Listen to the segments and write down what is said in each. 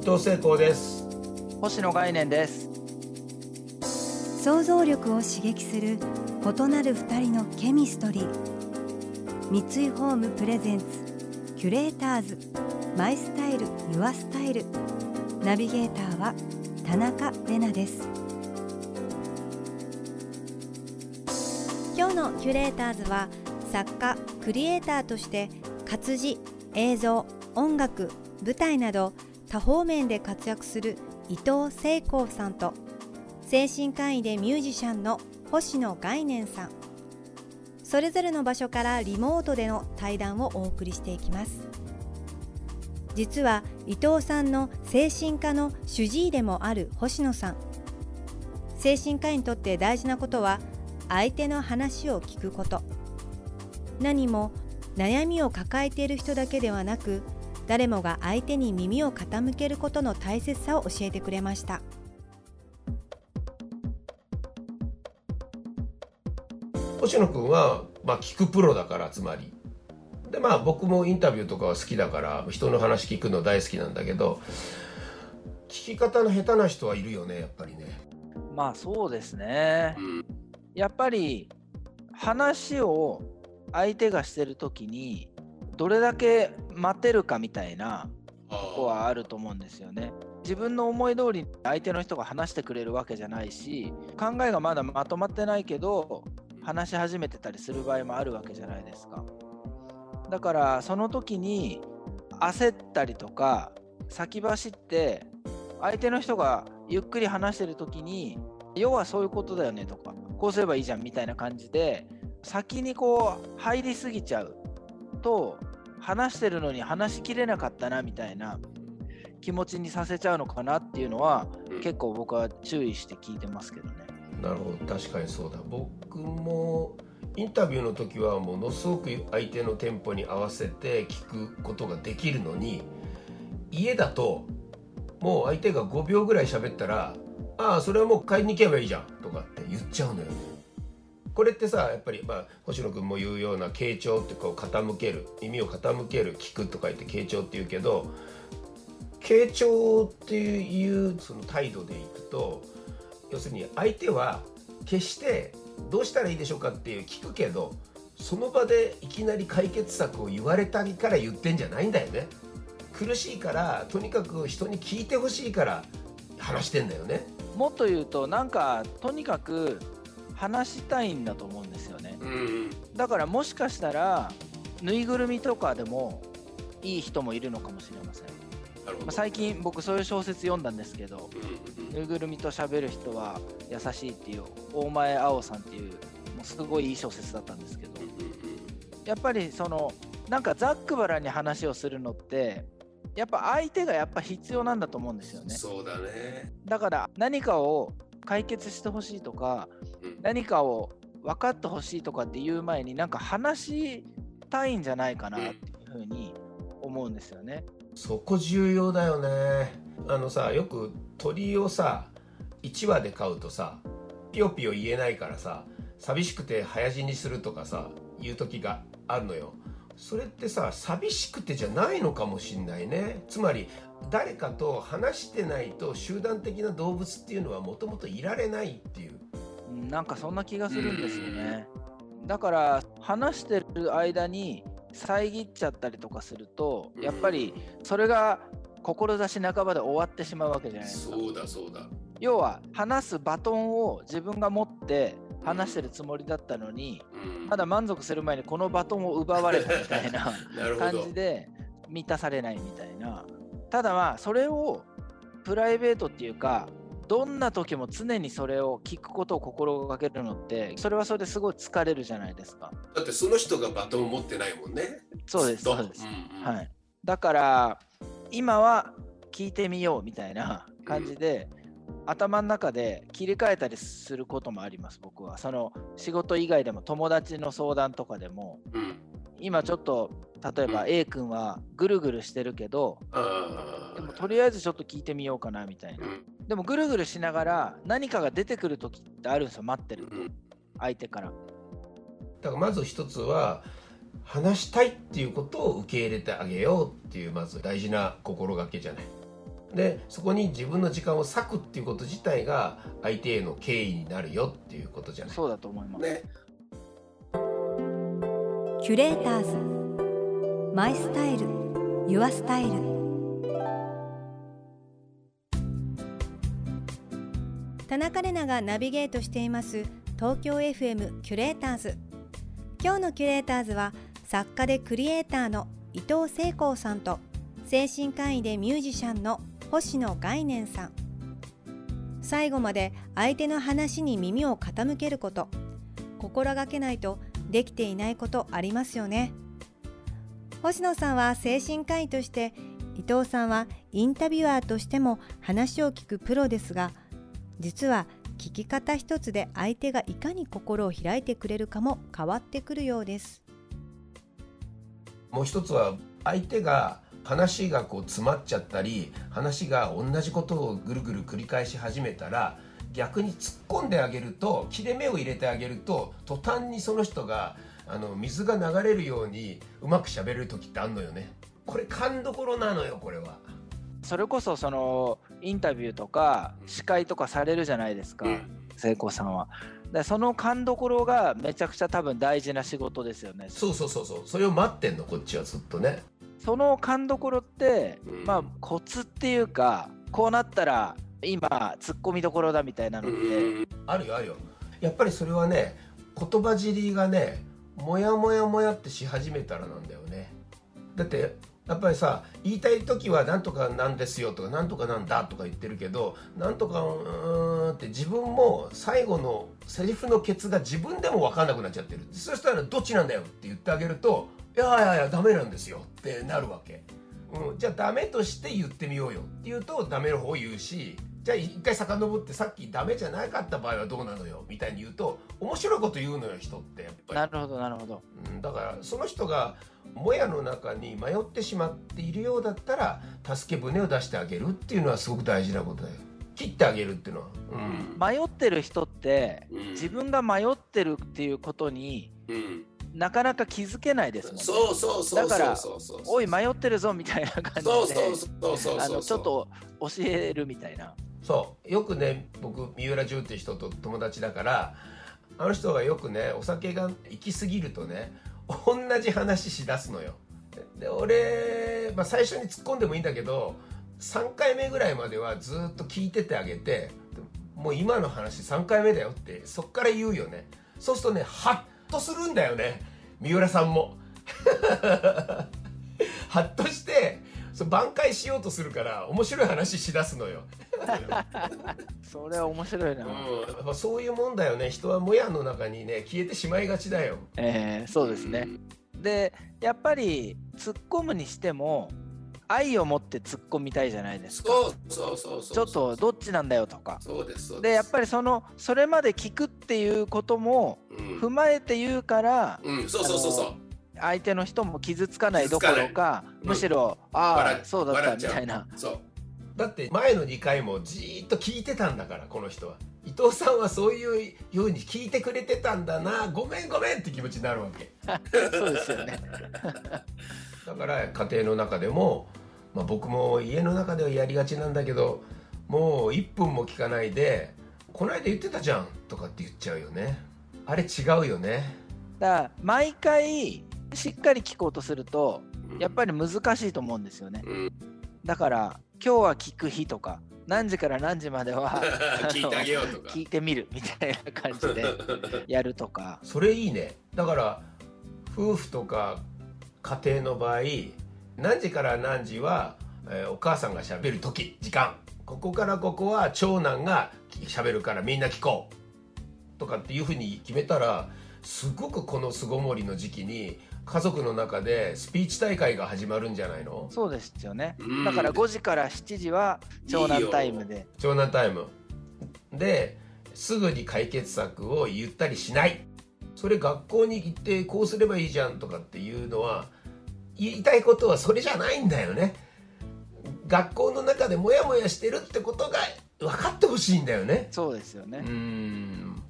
伊藤聖光です。星野概念です。想像力を刺激する異なる二人のケミストリー。三井ホームプレゼンツキュレーターズ。マイスタイルユアスタイル。ナビゲーターは田中れなです。今日のキュレーターズは作家クリエイターとして活字映像音楽舞台など多方面で活躍する伊藤聖光さんと精神科医でミュージシャンの星野概念さん。それぞれの場所からリモートでの対談をお送りしていきます。実は伊藤さんの精神科の主治医でもある星野さん。精神科医にとって大事なことは相手の話を聞くこと。何も悩みを抱えている人だけではなく誰もが相手に耳を傾けることの大切さを教えてくれました。星野君は、まあ、聞くプロだからつまり。でまあ僕もインタビューとかは好きだから人の話聞くの大好きなんだけど聞き方の下手な人はいるよねやっぱりね。まあそうですね、うん、やっぱり話を相手がしてる時にどれだけ待てるかみたいなとこはあると思うんですよね。自分の思い通り相手の人が話してくれるわけじゃないし考えがまだまとまってないけど話し始めてたりする場合もあるわけじゃないですか。だからその時に焦ったりとか先走って相手の人がゆっくり話してる時に要はそういうことだよねとかこうすればいいじゃんみたいな感じで先にこう入りすぎちゃうと話してるのに話しきれなかったなみたいな気持ちにさせちゃうのかなっていうのは、うん、結構僕は注意して聞いてますけどね。なるほど確かにそうだ僕もインタビューの時はものすごく相手のテンポに合わせて聞くことができるのに家だともう相手が5秒ぐらい喋ったら「ああそれはもう買いに行けばいいじゃん」とかって言っちゃうのよね。これってさやっぱり、まあ、星野君も言うような傾聴ってこう傾ける耳を傾ける聞くとか言って傾聴って言うけど傾聴っていうその態度でいくと要するに相手は決してどうしたらいいでしょうかっていう聞くけどその場でいきなり解決策を言われたりから言ってんじゃないんだよね。苦しいからとにかく人に聞いてほしいから話してんだよね。もっと言うとなんかとにかく話したいんだと思うんですよね、うん、だからもしかしたらぬいぐるみとかでもいい人もいるのかもしれません。まあ、最近僕そういう小説読んだんですけど、うん、ぬいぐるみと喋る人は優しいっていう大前青さんっていうもうすごいいい小説だったんですけど、やっぱりそのなんかざっくばらに話をするのってやっぱ相手がやっぱ必要なんだと思うんですよね。そうだね。だから何かを解決してほしいとか、何かを分かってほしいとかっていう前になんか話したいんじゃないかなっていうふうに思うんですよね。そこ重要だよね。あのさよく鳥をさ1羽で飼うとさピヨピヨ言えないからさ寂しくて早死にするとかさ言う時があるのよ。それってさ寂しくてじゃないのかもしんないね。つまり誰かと話してないと集団的な動物っていうのはもともといられないっていう。なんかそんな気がするんですよね。だから話してる間に遮っちゃったりとかするとやっぱりそれが志半ばで終わってしまうわけじゃないですか。そうだそうだ。要は話すバトンを自分が持って話してるつもりだったのに、うん、まだ満足する前にこのバトンを奪われたみたいな 感じで満たされないみたいな。ただまあそれをプライベートっていうかどんな時も常にそれを聞くことを心がけるのってそれはそれですごい疲れるじゃないですか。だってその人がバトンを持ってないもんね。そうですそうです、うんうん、はい、だから今は聞聞いてみようみたいな感じで、頭の中で切り替えたりすることもあります僕は。その仕事以外でも友達の相談とかでも、うん、今ちょっと例えば A 君はぐるぐるしてるけど、うん、でもとりあえずちょっと聞いてみようかなみたいな、うん、でもぐるぐるしながら何かが出てくる時ってあるんですよ待ってる、相手から。だからまず一つは話したいっていうことを受け入れてあげようっていうまず大事な心がけじゃないでそこに自分の時間を割くっていうこと自体が相手への敬意になるよっていうことじゃない。そうだと思います、ね、キュレーターズ。マイスタイル。ユアスタイル。田中れながナビゲートしています。東京 FM キュレーターズ。今日のキュレーターズは作家でクリエイターの伊藤聖光さんと精神科医でミュージシャンの星野概念さん。最後まで相手の話に耳を傾けること。心がけないとできていないことありますよね。星野さんは精神科医として伊藤さんはインタビュアーとしても話を聞くプロですが実は聞き方一つで相手がいかに心を開いてくれるかも変わってくるようです。もう一つは相手が話がこう詰まっちゃったり話が同じことをぐるぐる繰り返し始めたら逆に突っ込んであげると切れ目を入れてあげると途端にその人があの水が流れるようにうまくしゃべる時ってあんのよね。これ勘どころなのよこれは。それこそそのインタビューとか司会とかされるじゃないですか、うん、聖子さんは。でその勘どころがめちゃくちゃ多分大事な仕事ですよね。そうそうそうそう。それを待ってんのこっちはずっとねその勘どころって、うん、まあコツっていうかこうなったら今ツッコミどころだみたいなのって、うん、あるよあるよ。やっぱりそれはね言葉尻がねモヤモヤモヤってし始めたらなんだよね。だってやっぱりさ言いたい時は「なんとかなんですよ」とか「なんとかなんだ」とか言ってるけど「なんとかうん」って自分も最後のセリフのケツが自分でも分かんなくなっちゃってる。そしたら「どっちなんだよ」って言ってあげると「いやいやいやダメなんですよ」ってなるわけ、うん、じゃあダメとして言ってみようよって言うとダメの方を言うしじゃあ一回遡ってさっきダメじゃなかった場合はどうなのよみたいに言うと面白いこと言うのよ人ってやっぱり。なるほどなるほど、うん、だからその人がもやの中に迷ってしまっているようだったら助け舟を出してあげるっていうのはすごく大事なことだよ。切ってあげるっていうのは、うん、迷ってる人って、うん、自分が迷ってるっていうことに、うん、なかなか気づけないですもんね。そうそうそうだから「おい迷ってるぞ」みたいな感じでちょっと教えるみたいな。そう。よくね僕三浦淳っていう人と友達だからあの人がよくねお酒が行き過ぎるとね同じ話しだすのよ。で俺、まあ、最初に突っ込んでもいいんだけど3回目ぐらいまではずっと聞いててあげてもう今の話3回目だよってそっから言うよね。そうするとねハッとするんだよね。三浦さんも。ハッとしてそ挽回しようとするから面白い話しだすのよ。それは面白いな、うん、そういうもんだよね。人はもやの中にね消えてしまいがちだよ。ええー、そうですね、うん、でやっぱり突っ込むにしても愛を持って突っ込みたいじゃないですか。そうそうそうちょっとどっちなんだよとか。そうですでやっぱりそのそれまで聞くっていうことも踏まえて言うから、うん、そうそうそうそう。相手の人も傷つかないどころか、むしろ、ああそうだったみたいな。そう。だって前の2回もじっと聞いてたんだからこの人は。伊藤さんはそういうように聞いてくれてたんだな。ごめんごめんって気持ちになるわけ。そうですよね。だから家庭の中でも、まあ、僕も家の中ではやりがちなんだけどもう1分も聞かないで「この間言ってたじゃん」とかって言っちゃうよね。あれ違うよね。だから毎回しっかり聞こうとするとやっぱり難しいと思うんですよね、だから今日は聞く日とか何時から何時までは 聞いてあげようとか。聞いてみるみたいな感じで やるとか。それいいね。だから夫婦とか家庭の場合何時から何時は、えー、お母さんがしゃべる時時間。ここからここは長男がしゃべるからみんな聞こう。とかっていうふうに決めたらすごくこの巣ごもりの時期に家族の中でスピーチ大会が始まるんじゃないの？そうですよね、うん。だから5時から7時は長男タイムで。長男タイム。ですぐに解決策を言ったりしない。それ学校に行ってこうすればいいじゃんとかっていうのは言いたいことはそれじゃないんだよね。学校の中でモヤモヤしてるってことが分かってほしいんだよね。そうですよね。う、ん。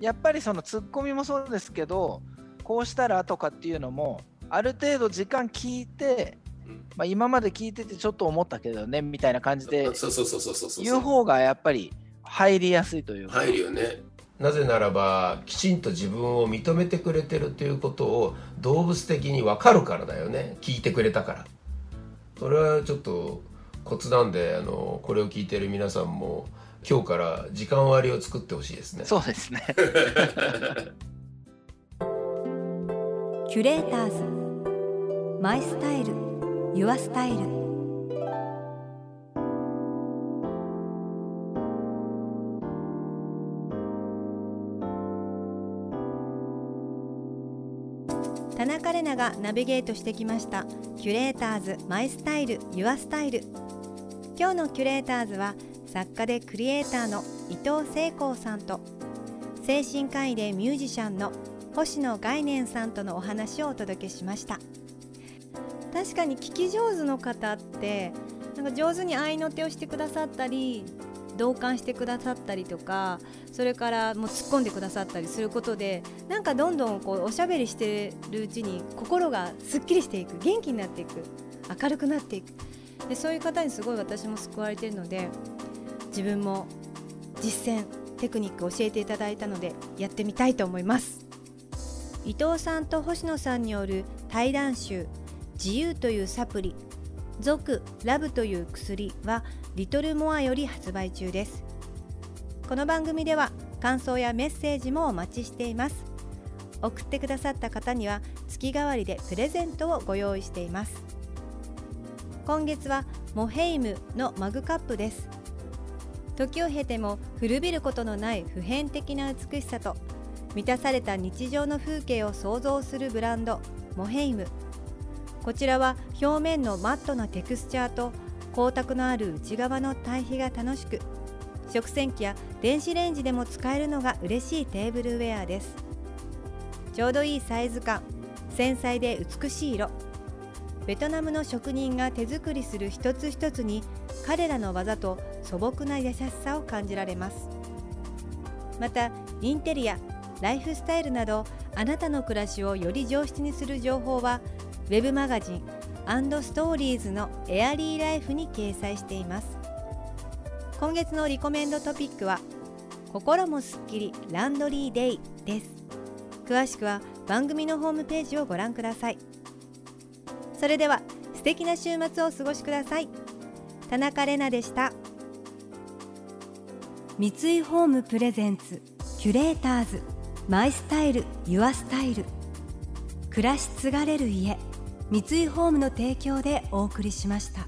やっぱりそのツッコミもそうですけどこうしたらとかっていうのもある程度時間聞いて、まあ、今まで聞いててちょっと思ったけどねみたいな感じでそうそうそうそうそうそう。言う方がやっぱり入りやすいというか、入るよねなぜならばきちんと自分を認めてくれてるということを動物的に分かるからだよね。聞いてくれたから。それはちょっとコツなんであのこれを聞いてる皆さんも今日から時間割を作ってほしいですね。そうですね。キュレーターズ。 My Style。Your Style 田中れながナビゲートしてきました。キュレーターズ My Style Your Style。今日のキュレーターズは作家でクリエイターの伊藤聖光さんと精神科医でミュージシャンの星野概念さんとのお話をお届けしました。確かに聞き上手の方ってなんか上手に合いの手をしてくださったり同感してくださったりとかそれからもう突っ込んでくださったりすることでなんかどんどんこうおしゃべりしてるうちに心がすっきりしていく元気になっていく明るくなっていく。でそういう方にすごい私も救われてるので自分も実践テクニック教えていただいたのでやってみたいと思います。伊藤さんと星野さんによる対談集「自由というサプリ」「俗ラブという薬」はリトルモアより発売中です。この番組では感想やメッセージもお待ちしています。送ってくださった方には月替わりでプレゼントをご用意しています。今月はモヘイムのマグカップです。時を経ても古びることのない普遍的な美しさと満たされた日常の風景を想像するブランドモヘイム。こちらは表面のマットなテクスチャーと光沢のある内側の対比が楽しく食洗機や電子レンジでも使えるのが嬉しいテーブルウェアです。ちょうどいいサイズ感繊細で美しい色。ベトナムの職人が手作りする一つ一つに彼らの技と素朴な優しさを感じられます。またインテリアライフスタイルなどあなたの暮らしをより上質にする情報はウェブマガジンストーリーズのエアリーライフに掲載しています。今月のリコメンドトピックは心もすっきりランドリーデイです。詳しくは番組のホームページをご覧ください。それでは素敵な週末をお過ごしください。田中れなでした。三井ホームプレゼンツキュレーターズマイスタイルユアスタイル。暮らし継がれる家。三井ホームの提供でお送りしました。